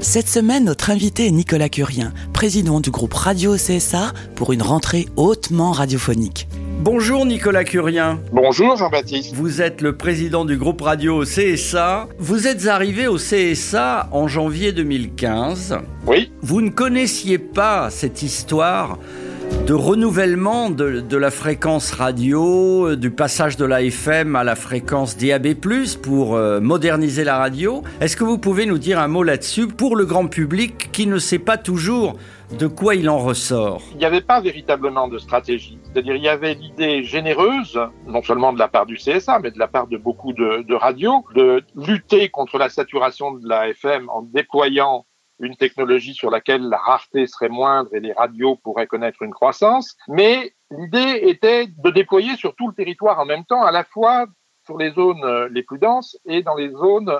Cette semaine, notre invité est Nicolas Curien, président du groupe Radio CSA pour une rentrée hautement radiophonique. Bonjour Nicolas Curien. Bonjour Jean-Baptiste. Vous êtes le président du groupe radio CSA. Vous êtes arrivé au CSA en janvier 2015. Oui, Vous ne connaissiez pas cette histoire de renouvellement de, la fréquence radio, euh, du passage de la FM à la fréquence DAB+, pour euh, moderniser la radio. Est-ce que vous pouvez nous dire un mot là-dessus pour le grand public qui ne sait pas toujours de quoi il en ressort? Il n'y avait pas véritablement de stratégie. C'est-à-dire il y avait l'idée généreuse, non seulement de la part du CSA, mais de la part de beaucoup de, de radios, de lutter contre la saturation de la FM en déployant une technologie sur laquelle la rareté serait moindre et les radios pourraient connaître une croissance. Mais l'idée était de déployer sur tout le territoire en même temps, à la fois sur les zones euh, les plus denses et dans les zones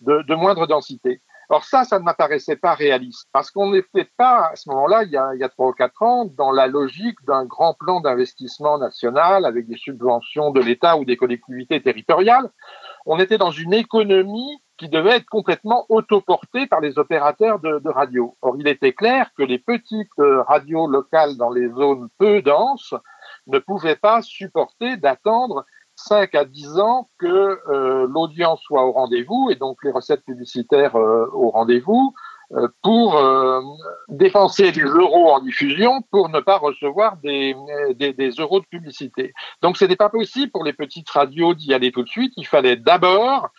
de, de moindre densité. Or ça, ça ne m'apparaissait pas réaliste, parce qu'on n'était pas, à ce moment-là, il y a, il y a trois ou quatre ans, dans la logique d'un grand plan d'investissement national avec des subventions de l'État ou des collectivités territoriales. On était dans une économie qui devait être complètement autoportée par les opérateurs de, de radio. Or, il était clair que les petites euh, radios locales dans les zones peu denses ne pouvaient pas supporter d'attendre 5 à 10 ans que euh, l'audience soit au rendez-vous et donc les recettes publicitaires euh, au rendez-vous euh, pour euh, dépenser des euros en diffusion pour ne pas recevoir des, des, des euros de publicité. Donc ce n'était pas possible pour les petites radios d'y aller tout de suite. Il fallait d'abord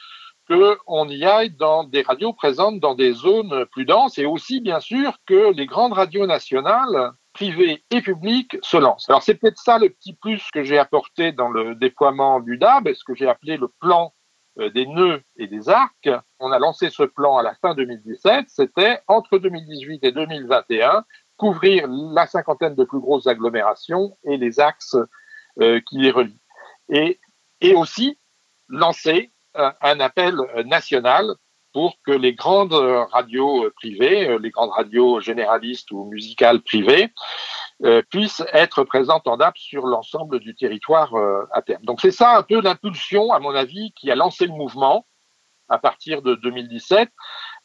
qu'on y aille dans des radios présentes dans des zones plus denses et aussi bien sûr que les grandes radios nationales privées et publiques se lancent. Alors c'est peut-être ça le petit plus que j'ai apporté dans le déploiement du DAB, ce que j'ai appelé le plan euh, des nœuds et des arcs. On a lancé ce plan à la fin 2017, c'était entre 2018 et 2021 couvrir la cinquantaine de plus grosses agglomérations et les axes euh, qui les relient. Et, aussi lancer un appel euh, national pour que les grandes euh, radios euh, privées, les grandes radios généralistes ou musicales privées, puissent être présentes en DAP sur l'ensemble du territoire à terme. Donc c'est ça un peu l'impulsion, à mon avis, qui a lancé le mouvement à partir de 2017,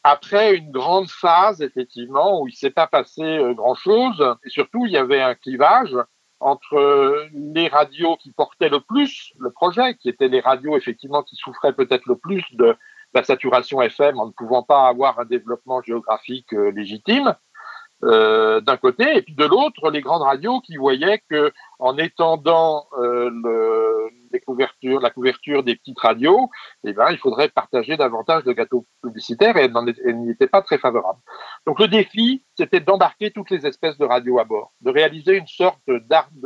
après une grande phase, effectivement, où il s'est pas passé grand-chose, et surtout, il y avait un clivage entre les radios qui portaient le plus le projet, qui étaient les radios, effectivement, qui souffraient peut-être le plus de la saturation FM en ne pouvant pas avoir un développement géographique euh, légitime, euh, d'un côté, et puis de l'autre, les grandes radios qui voyaient que en étendant euh, le, les couvertures, la couverture des petites radios, eh ben, il faudrait partager davantage de gâteaux publicitaires et elles n'y étaient pas très favorables. Donc le défi, c'était d'embarquer toutes les espèces de radios à bord, de réaliser une sorte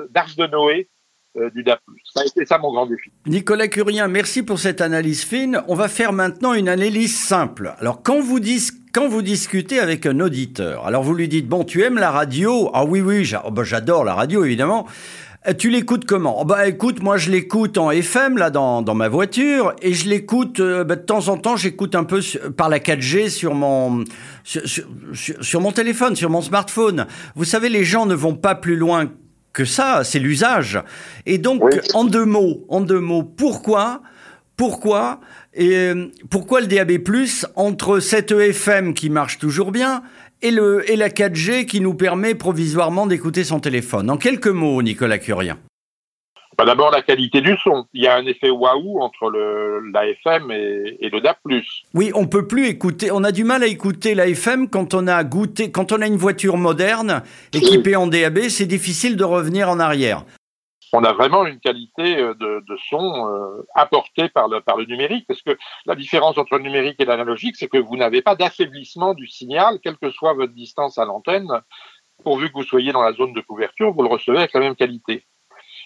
d'arche de Noé euh, du DAP+. Ça a été ça mon grand défi. Nicolas Curien, merci pour cette analyse fine. On va faire maintenant une analyse simple. Alors, quand vous, discutez avec un auditeur, alors vous lui dites, bon, tu aimes la radio Ah oui, oui, oh, bah, j'adore la radio, évidemment. Euh, Tu l'écoutes comment? Oh, Bah écoute, moi je l'écoute en FM là dans, dans ma voiture et je l'écoute euh, bah, de temps en temps. J'écoute un peu par la 4G sur mon sur, sur- sur- mon téléphone, sur mon smartphone. Vous savez, les gens ne vont pas plus loin que ça, c'est l'usage. Et donc, Oui. en deux mots, en deux mots, pourquoi, pourquoi, et euh, pourquoi le DAB+ entre cette EFM qui marche toujours bien et le et la 4G qui nous permet provisoirement d'écouter son téléphone. En quelques mots, Nicolas Curien. Bah, D'abord la qualité du son. Il y a un effet waouh entre le, la FM et, et le DAP+. Oui, on peut plus écouter. On a du mal à écouter la FM quand on a goûté, quand on a une voiture moderne équipée en DAB. C'est difficile de revenir en arrière. On a vraiment une qualité euh, de, de son euh, apportée par le, par le numérique, parce que la différence entre le numérique et l'analogique, c'est que vous n'avez pas d'affaiblissement du signal, quelle que soit votre distance à l'antenne, pourvu que vous soyez dans la zone de couverture, vous le recevez avec la même qualité.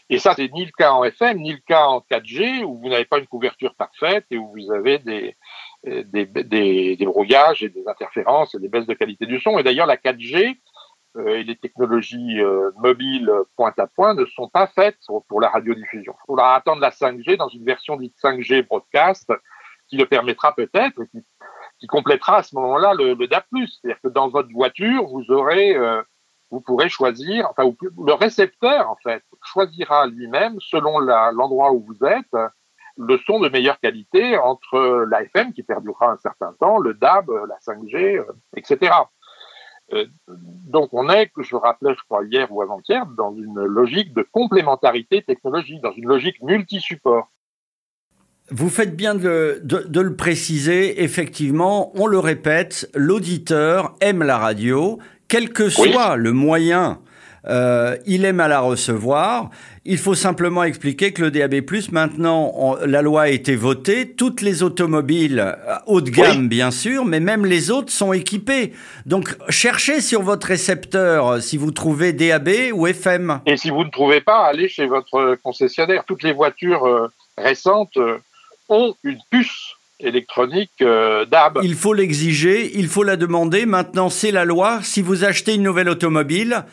Et ça, c'est ni le cas en FM, ni le cas en 4G, où vous n'avez pas une couverture parfaite et où vous avez des, des, des, des brouillages et des interférences et des baisses de qualité du son. Et d'ailleurs, la 4G et les technologies mobiles pointe à point ne sont pas faites pour la radiodiffusion. Il faudra attendre la 5G dans une version dite 5G broadcast qui le permettra peut-être, qui, qui, complétera à ce moment-là le, le DAP+. C'est-à-dire que dans votre voiture, vous aurez, vous pourrez choisir, enfin, le récepteur en fait choisira lui-même selon l'endroit où vous êtes le son de meilleure qualité entre l'AFM qui perdurera un certain temps, le DAB, la 5G, etc. Euh, donc on est, que je rappelais, je crois hier ou avant-hier, dans une logique de complémentarité technologique, dans une logique multi-support. Vous faites bien de, de, le préciser, effectivement, on le répète, l'auditeur aime la radio, quel que soit le moyen euh, il aime à la recevoir. Il faut simplement expliquer que le DAB+, maintenant, la loi a été votée. Toutes les automobiles euh, haut de gamme, bien sûr, mais même les autres sont équipées. Donc, cherchez sur votre récepteur euh, si vous trouvez DAB ou FM. Et si vous ne trouvez pas, allez chez votre concessionnaire. Toutes les voitures récentes ont une puce électronique DAB. Il faut l'exiger, il faut la demander. Maintenant, c'est la loi. Si vous achetez une nouvelle automobile,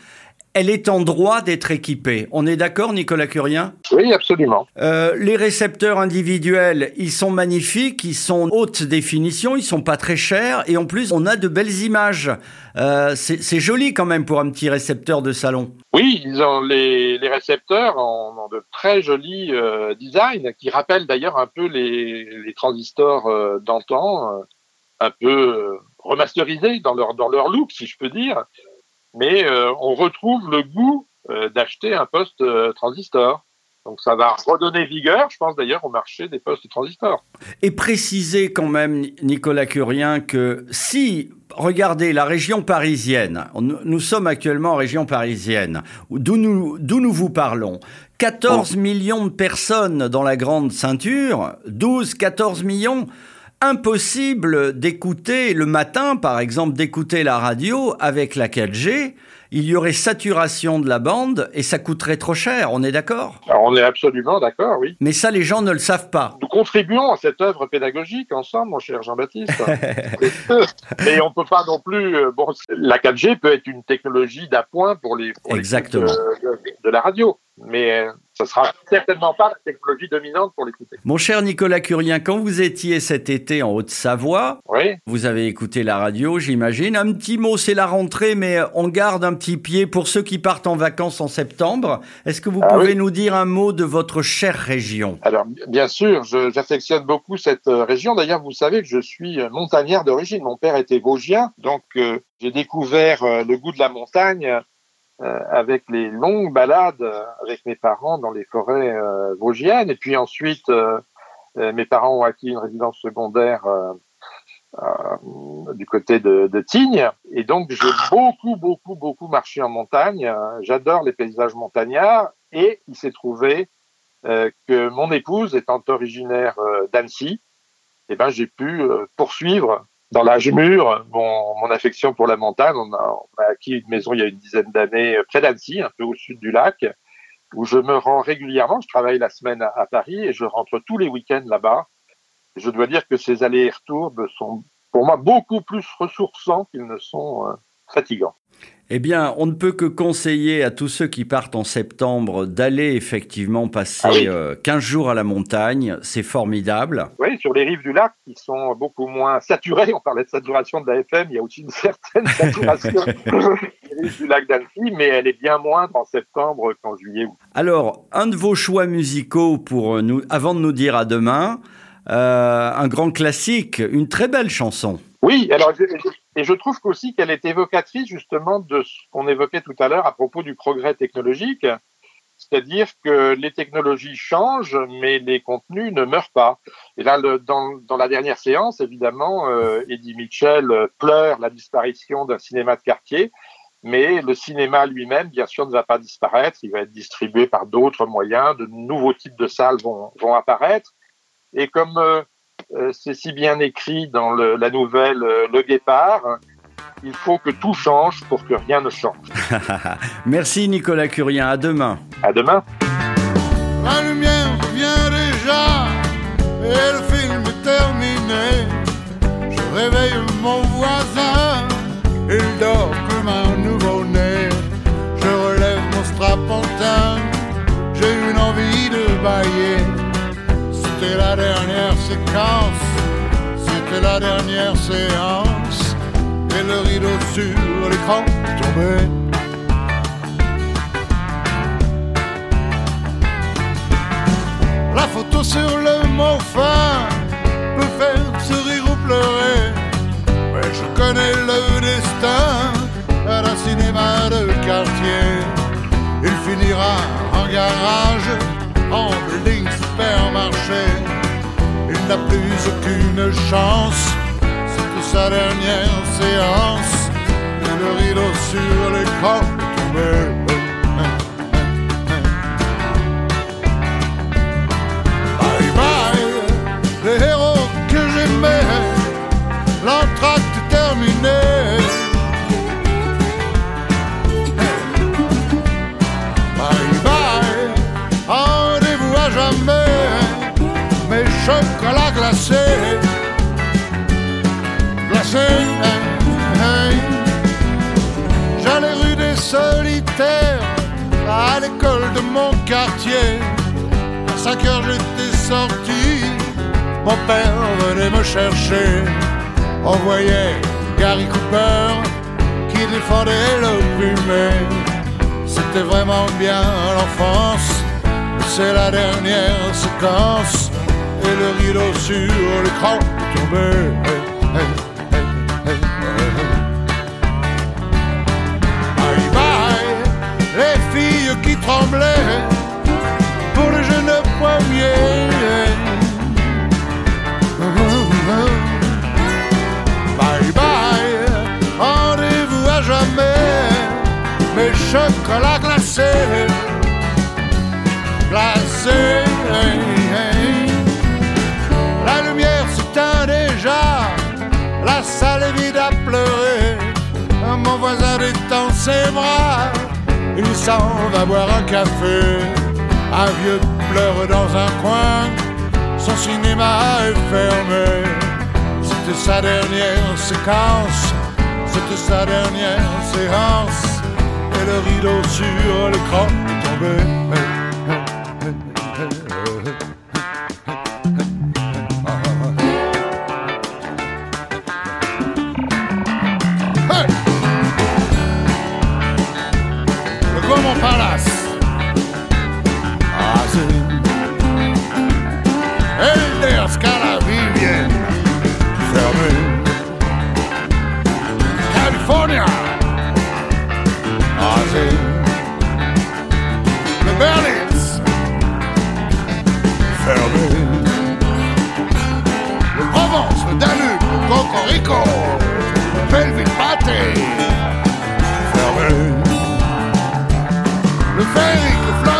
elle est en droit d'être équipée. On est d'accord, Nicolas Curien? Oui, absolument. Euh, les récepteurs individuels, ils sont magnifiques, ils sont haute définition, ils sont pas très chers, et en plus, on a de belles images. Euh, c'est joli quand même pour un petit récepteur de salon. Oui, ils ont les, récepteurs ont, de très jolis euh, designs qui rappellent d'ailleurs un peu les, transistors d'antan, un peu remasterisés dans leur dans leur look, si je peux dire mais euh, on retrouve le goût euh, d'acheter un poste euh, transistor. Donc ça va redonner vigueur, je pense d'ailleurs, au marché des postes transistors. Et préciser quand même, Nicolas Curien, que si, regardez, la région parisienne, nous sommes actuellement en région parisienne, d'où nous, d'où nous vous parlons, 14 millions de personnes dans la grande ceinture, 12, 14 millions, impossible d'écouter le matin, par exemple, d'écouter la radio avec la 4G. Il y aurait saturation de la bande et ça coûterait trop cher, on est d'accord? On est absolument d'accord, oui. Mais ça, les gens ne le savent pas. Nous contribuons à cette œuvre pédagogique ensemble, mon cher Jean-Baptiste. Mais on ne peut pas non plus... Euh, bon, la 4G peut être une technologie d'appoint pour les... Pour Exactement. de la radio mais euh, ce sera certainement pas la technologie dominante pour l'écouter. Mon cher Nicolas Curien, quand vous étiez cet été en Haute-Savoie, vous avez écouté la radio, j'imagine. Un petit mot, c'est la rentrée, mais on garde un petit pied pour ceux qui partent en vacances en septembre. Est-ce que vous ah pouvez nous dire un mot de votre chère région? Alors, bien sûr, j'affectionne beaucoup cette euh, région. D'ailleurs, vous savez que je suis euh, montagnard d'origine. Mon père était vosgien, donc j'ai découvert le goût de la montagne euh, avec les longues balades avec mes parents dans les forêts euh, vosgiennes. Et puis ensuite, euh, mes parents ont acquis une résidence secondaire du côté de, de Tignes. Et donc, j'ai beaucoup, beaucoup, beaucoup marché en montagne. J'adore les paysages montagnards. Et il s'est trouvé que mon épouse, étant originaire d'Annecy, eh ben, j'ai pu poursuivre dans l'âge mûr, mon, affection pour la montagne, on a, on a, acquis une maison il y a une dizaine d'années euh, près d'Annecy, un peu au sud du lac, où je me rends régulièrement. Je travaille la semaine à, Paris et je rentre tous les week-ends là-bas. Je dois dire que ces allers et retours sont pour moi beaucoup plus ressourçants qu'ils ne sont euh, fatigants. Eh bien, on ne peut que conseiller à tous ceux qui partent en septembre d'aller effectivement passer 15 ah euh, jours à la montagne. C'est formidable. Oui, sur les rives du lac qui sont beaucoup moins saturées. On parlait de saturation de la FM. Il y a aussi une certaine saturation des rives du lac d'Annecy, mais elle est bien moindre en septembre qu'en juillet. Alors, un de vos choix musicaux pour nous, avant de nous dire à demain, euh, un grand classique, une très belle chanson. Oui, alors et je trouve aussi qu'elle est évocatrice justement de ce qu'on évoquait tout à l'heure à propos du progrès technologique, c'est-à-dire que les technologies changent, mais les contenus ne meurent pas. Et là, dans, la dernière séance, évidemment, euh, Eddie Mitchell pleure la disparition d'un cinéma de quartier, mais le cinéma lui-même, bien sûr, ne va pas disparaître. Il va être distribué par d'autres moyens. De nouveaux types de salles vont apparaître. Et comme euh, euh, c'est si bien écrit dans la nouvelle euh, Le Guépard. Il faut que tout change pour que rien ne change. Merci Nicolas Curien, à demain. À demain. La lumière vient déjà et le film est terminé. Je réveille mon voisin, il dort comme un nouveau-né. la dernière séquence, c'était la dernière séance, et le rideau sur l'écran tombait. La photo sur le mot fin peut faire sourire ou pleurer, mais je connais le destin d'un cinéma de quartier. Il finira en garage, en building supermarché. Il n'a plus aucune chance, c'était sa dernière séance. Le rideau sur l'écran tombait. 5 heures j'étais sorti, mon père venait me chercher. On voyait Gary Cooper qui défendait l'opprimé. C'était vraiment bien l'enfance, c'est la dernière séquence. Et le rideau sur l'écran tombait. Hey, hey, les qui tremblaient pour le jeune chocolats glacés, glacés. La lumière s'éteint déjà, la salle est vide à pleurer. Mon voisin détend ses bras, il s'en va boire un café. Un vieux pleure dans un coin, son cinéma est fermé. C'était sa dernière séquence, c'était sa dernière séance. Le rideau sur l'écran est tombé. Cocorico. Belleville Pâté. Fermé. Le Ferry, le Floréal.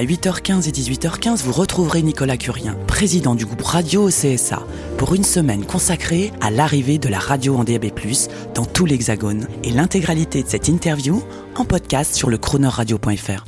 À 8h15 et 18h15, vous retrouverez Nicolas Curien, président du groupe Radio au CSA, pour une semaine consacrée à l'arrivée de la radio en DAB+, dans tout l'Hexagone, et l'intégralité de cette interview en podcast sur le chroneurradio.fr.